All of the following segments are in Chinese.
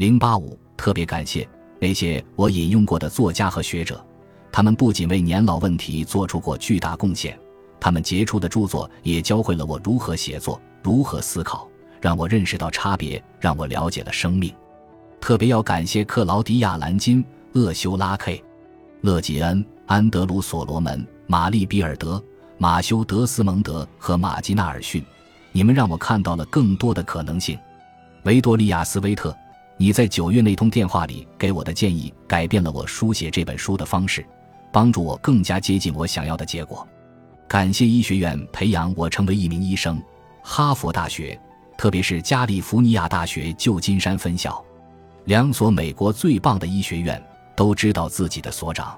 零八五，特别感谢那些我引用过的作家和学者，他们不仅为年老问题做出过巨大贡献，他们杰出的著作也教会了我如何写作，如何思考，让我认识到差别，让我了解了生命。特别要感谢克劳迪亚·兰金、厄修拉 ·K、勒吉恩、安德鲁·所罗门、玛丽·比尔德、马修·德斯蒙德和马吉纳尔逊，你们让我看到了更多的可能性。维多利亚斯·威特。你在九月那通电话里给我的建议，改变了我书写这本书的方式，帮助我更加接近我想要的结果。感谢医学院培养我成为一名医生，哈佛大学，特别是加利福尼亚大学旧金山分校，两所美国最棒的医学院都知道自己的所长。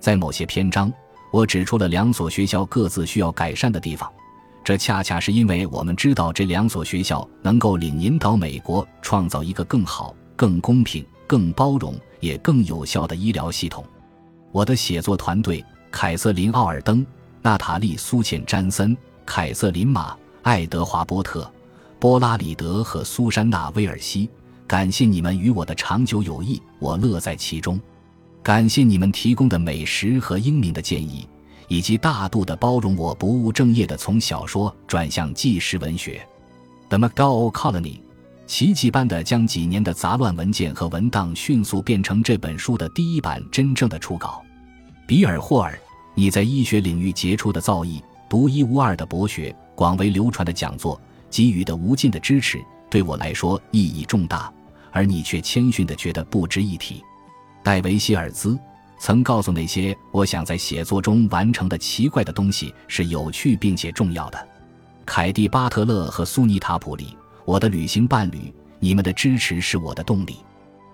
在某些篇章，我指出了两所学校各自需要改善的地方。这恰恰是因为我们知道这两所学校能够领引导美国创造一个更好、更公平、更包容也更有效的医疗系统。我的写作团队：凯瑟琳·奥尔登、娜塔莉·苏茜·詹森、凯瑟琳·马、爱德华·波特、波拉里德和苏珊娜·威尔西。感谢你们与我的长久友谊，我乐在其中。感谢你们提供的美食和英明的建议。以及大度的包容我不务正业的从小说转向纪实文学，《The Macao Colony》奇迹般的将几年的杂乱文件和文档迅速变成这本书的第一版真正的初稿。比尔·霍尔，你在医学领域杰出的造诣、独一无二的博学、广为流传的讲座、给予的无尽的支持，对我来说意义重大，而你却谦逊的觉得不值一提。戴维·希尔兹。曾告诉那些我想在写作中完成的奇怪的东西是有趣并且重要的，凯蒂·巴特勒和苏尼塔·普里，我的旅行伴侣，你们的支持是我的动力。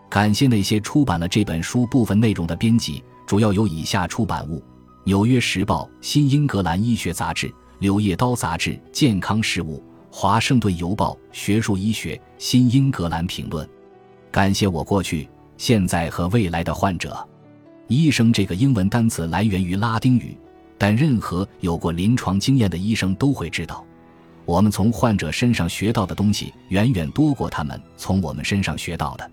感谢那些出版了这本书部分内容的编辑，主要有以下出版物：《纽约时报》《新英格兰医学杂志》《柳叶刀杂志》《健康事务》《华盛顿邮报》《学术医学》《新英格兰评论》。感谢我过去、现在和未来的患者。医生这个英文单词来源于拉丁语，但任何有过临床经验的医生都会知道，我们从患者身上学到的东西远远多过他们从我们身上学到的。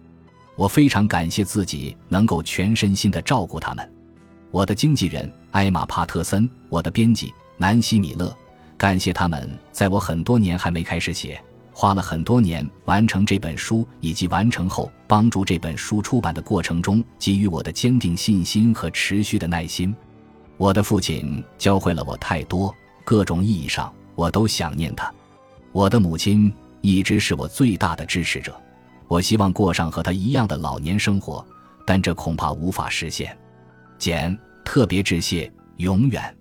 我非常感谢自己能够全身心地照顾他们。我的经纪人艾玛·帕特森，我的编辑南希·米勒，感谢他们在我很多年还没开始写。花了很多年完成这本书，以及完成后帮助这本书出版的过程中给予我的坚定信心和持续的耐心。我的父亲教会了我太多，各种意义上我都想念他。我的母亲一直是我最大的支持者。我希望过上和他一样的老年生活，但这恐怕无法实现。简，特别致谢，永远。